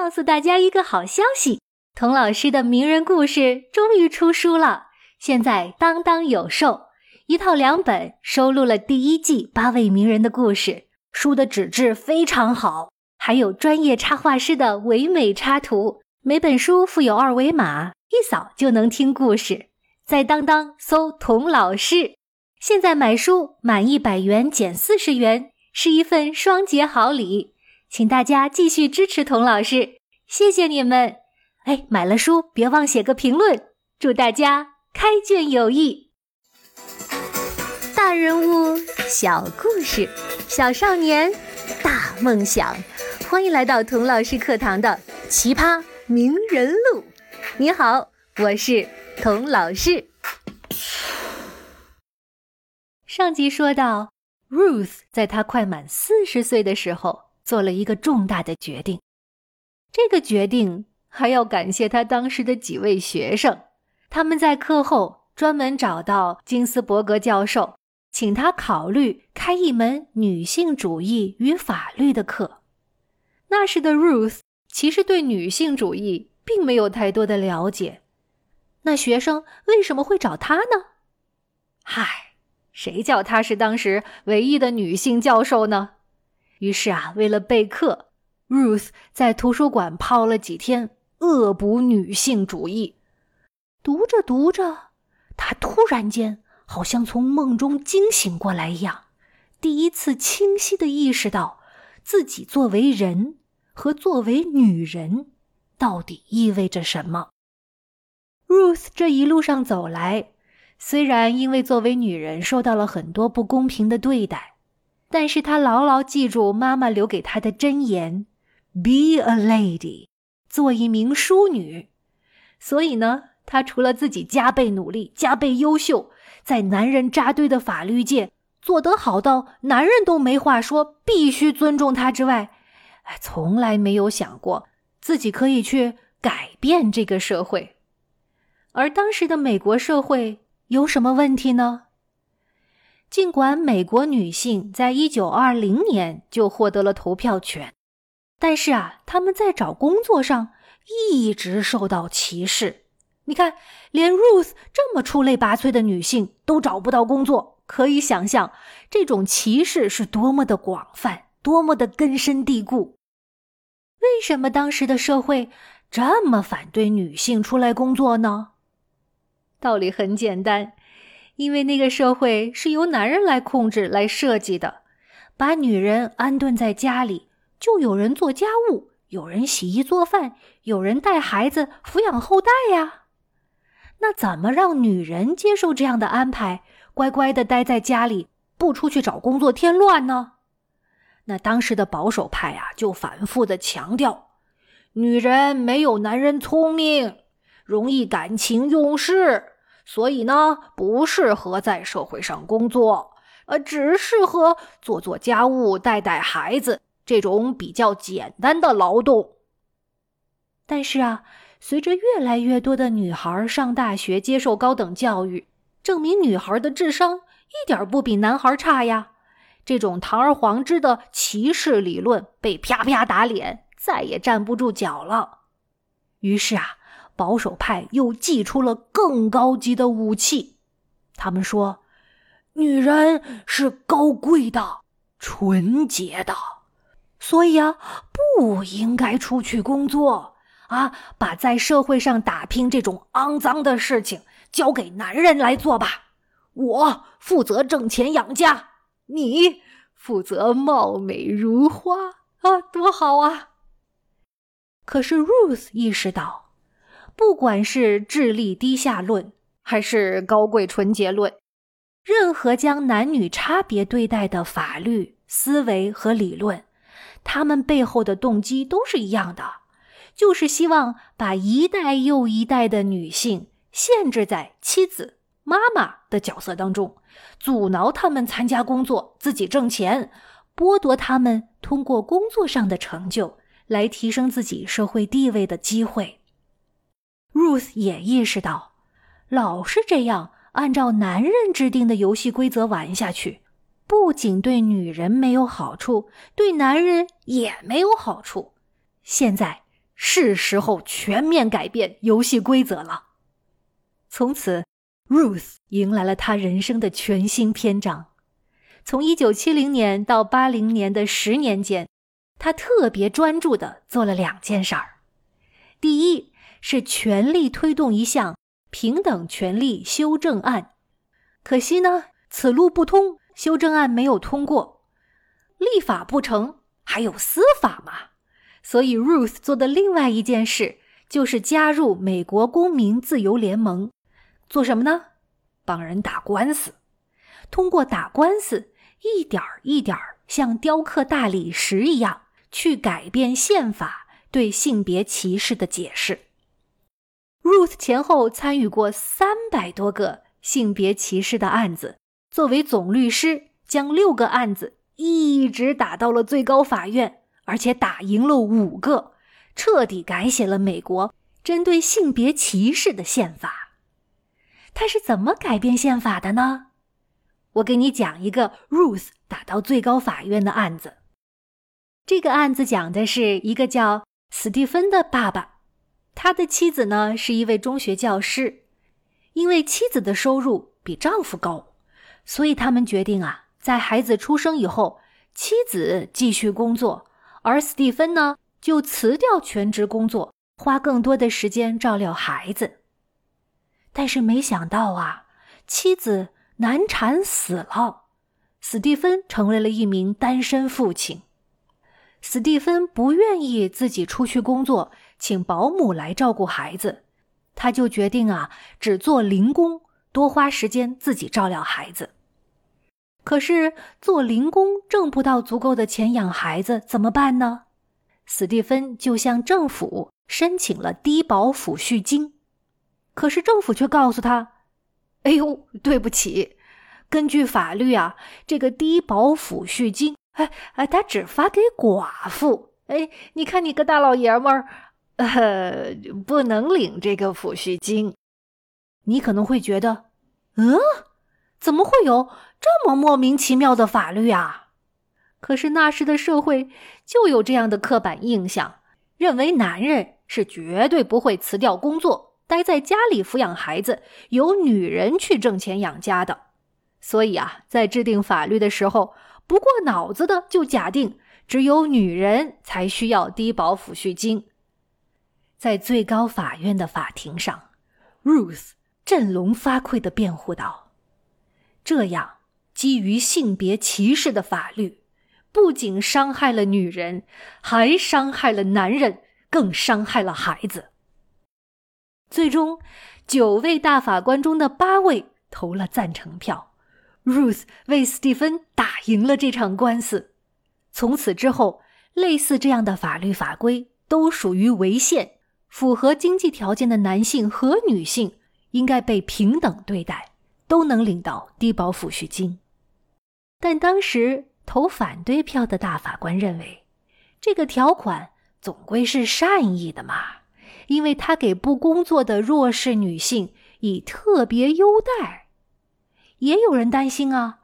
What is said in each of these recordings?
告诉大家一个好消息：童老师的名人故事终于出书了，现在当当有售，一套两本，收录了第一季八位名人的故事。书的纸质非常好，还有专业插画师的唯美插图。每本书附有二维码，一扫就能听故事。在当当搜“童老师”，现在买书满一百元减四十元，是一份双节好礼。请大家继续支持童老师，谢谢你们！哎，买了书别忘写个评论，祝大家开卷有益。大人物小故事，小少年大梦想，欢迎来到童老师课堂的奇葩名人录。你好，我是童老师。上集说到，Ruth 在她快满四十岁的时候。做了一个重大的决定，这个决定还要感谢他当时的几位学生。他们在课后专门找到金斯伯格教授，请他考虑开一门女性主义与法律的课。那时的 Ruth 其实对女性主义并没有太多的了解。那学生为什么会找他呢？嗨，谁叫她是当时唯一的女性教授呢？于是啊，为了备课，Ruth 在图书馆泡了几天，恶补女性主义。读着读着，她突然间好像从梦中惊醒过来一样，第一次清晰的意识到自己作为人和作为女人到底意味着什么。Ruth 这一路上走来，虽然因为作为女人受到了很多不公平的对待。但是他牢牢记住妈妈留给他的箴言：“Be a lady，做一名淑女。”所以呢，他除了自己加倍努力、加倍优秀，在男人扎堆的法律界做得好到男人都没话说，必须尊重他之外，哎，从来没有想过自己可以去改变这个社会。而当时的美国社会有什么问题呢？尽管美国女性在一九二零年就获得了投票权，但是啊，他们在找工作上一直受到歧视。你看，连 Ruth 这么出类拔萃的女性都找不到工作，可以想象这种歧视是多么的广泛，多么的根深蒂固。为什么当时的社会这么反对女性出来工作呢？道理很简单。因为那个社会是由男人来控制、来设计的，把女人安顿在家里，就有人做家务，有人洗衣做饭，有人带孩子、抚养后代呀。那怎么让女人接受这样的安排，乖乖的待在家里，不出去找工作添乱呢？那当时的保守派啊，就反复的强调，女人没有男人聪明，容易感情用事。所以呢，不适合在社会上工作，呃，只适合做做家务、带带孩子这种比较简单的劳动。但是啊，随着越来越多的女孩上大学、接受高等教育，证明女孩的智商一点不比男孩差呀，这种堂而皇之的歧视理论被啪啪打脸，再也站不住脚了。于是啊。保守派又祭出了更高级的武器，他们说：“女人是高贵的、纯洁的，所以啊，不应该出去工作啊，把在社会上打拼这种肮脏的事情交给男人来做吧。我负责挣钱养家，你负责貌美如花啊，多好啊！”可是 Ruth 意识到。不管是智力低下论，还是高贵纯洁论，任何将男女差别对待的法律思维和理论，他们背后的动机都是一样的，就是希望把一代又一代的女性限制在妻子、妈妈的角色当中，阻挠他们参加工作、自己挣钱，剥夺他们通过工作上的成就来提升自己社会地位的机会。Ruth 也意识到，老是这样按照男人制定的游戏规则玩下去，不仅对女人没有好处，对男人也没有好处。现在是时候全面改变游戏规则了。从此，Ruth 迎来了她人生的全新篇章。从一九七零年到八零年的十年间，她特别专注的做了两件事儿。第一是全力推动一项平等权利修正案，可惜呢，此路不通，修正案没有通过。立法不成，还有司法嘛？所以，Ruth 做的另外一件事就是加入美国公民自由联盟，做什么呢？帮人打官司，通过打官司，一点儿一点儿像雕刻大理石一样去改变宪法对性别歧视的解释。Ruth 前后参与过三百多个性别歧视的案子，作为总律师，将六个案子一直打到了最高法院。而且打赢了五个，彻底改写了美国针对性别歧视的宪法。他是怎么改变宪法的呢？我给你讲一个 Ruth 打到最高法院的案子。这个案子讲的是一个叫史蒂芬的爸爸，他的妻子呢是一位中学教师，因为妻子的收入比丈夫高，所以他们决定啊，在孩子出生以后，妻子继续工作。而斯蒂芬呢，就辞掉全职工作，花更多的时间照料孩子。但是没想到啊，妻子难产死了，斯蒂芬成为了一名单身父亲。斯蒂芬不愿意自己出去工作，请保姆来照顾孩子，他就决定啊，只做零工，多花时间自己照料孩子。可是做零工挣不到足够的钱养孩子，怎么办呢？斯蒂芬就向政府申请了低保抚恤金，可是政府却告诉他：“哎呦，对不起，根据法律啊，这个低保抚恤金，哎哎，他只发给寡妇。哎，你看你个大老爷们儿，呃，不能领这个抚恤金。你可能会觉得，嗯。”怎么会有这么莫名其妙的法律啊？可是那时的社会就有这样的刻板印象，认为男人是绝对不会辞掉工作，待在家里抚养孩子，由女人去挣钱养家的。所以啊，在制定法律的时候，不过脑子的就假定只有女人才需要低保抚恤金。在最高法院的法庭上，Ruth 振聋发聩的辩护道。这样，基于性别歧视的法律，不仅伤害了女人，还伤害了男人，更伤害了孩子。最终，九位大法官中的八位投了赞成票，Ruth 为斯蒂芬打赢了这场官司。从此之后，类似这样的法律法规都属于违宪，符合经济条件的男性和女性应该被平等对待。都能领到低保抚恤金，但当时投反对票的大法官认为，这个条款总归是善意的嘛，因为他给不工作的弱势女性以特别优待。也有人担心啊，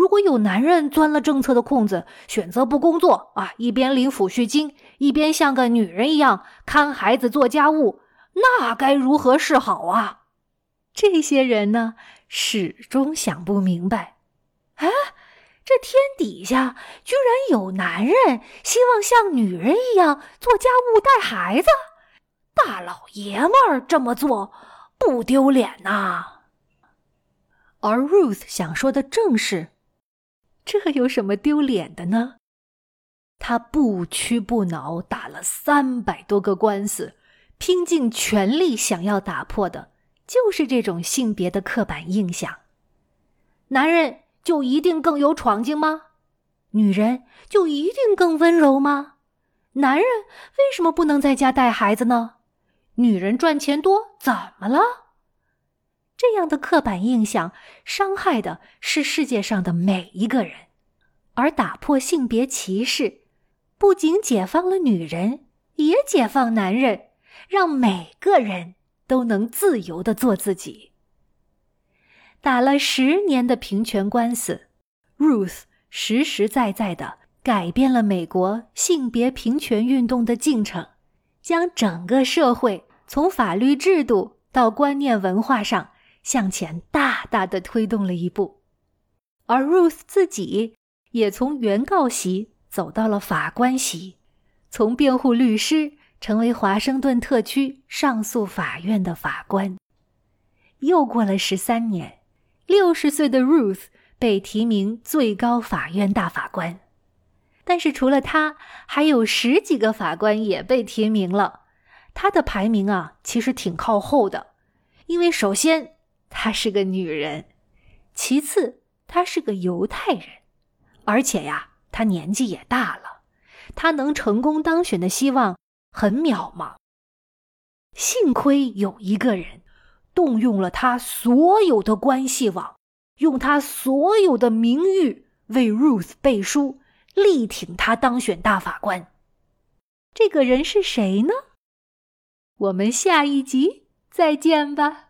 如果有男人钻了政策的空子，选择不工作啊，一边领抚恤金，一边像个女人一样看孩子、做家务，那该如何是好啊？这些人呢？始终想不明白，啊，这天底下居然有男人希望像女人一样做家务、带孩子，大老爷们儿这么做不丢脸呐？而 Ruth 想说的正是，这有什么丢脸的呢？他不屈不挠，打了三百多个官司，拼尽全力想要打破的。就是这种性别的刻板印象，男人就一定更有闯劲吗？女人就一定更温柔吗？男人为什么不能在家带孩子呢？女人赚钱多怎么了？这样的刻板印象伤害的是世界上的每一个人，而打破性别歧视，不仅解放了女人，也解放男人，让每个人。都能自由的做自己。打了十年的平权官司，Ruth 实实在在的改变了美国性别平权运动的进程，将整个社会从法律制度到观念文化上向前大大的推动了一步，而 Ruth 自己也从原告席走到了法官席，从辩护律师成为华盛顿特区上诉法院的法官。又过了十三年，六十岁的 Ruth 被提名最高法院大法官。但是除了他，还有十几个法官也被提名了。他的排名啊，其实挺靠后的，因为首先她是个女人，其次她是个犹太人，而且呀，她年纪也大了，她能成功当选的希望很渺茫。幸亏有一个人，动用了他所有的关系网，用他所有的名誉为 Ruth 背书。力挺他当选大法官，这个人是谁呢？我们下一集再见吧。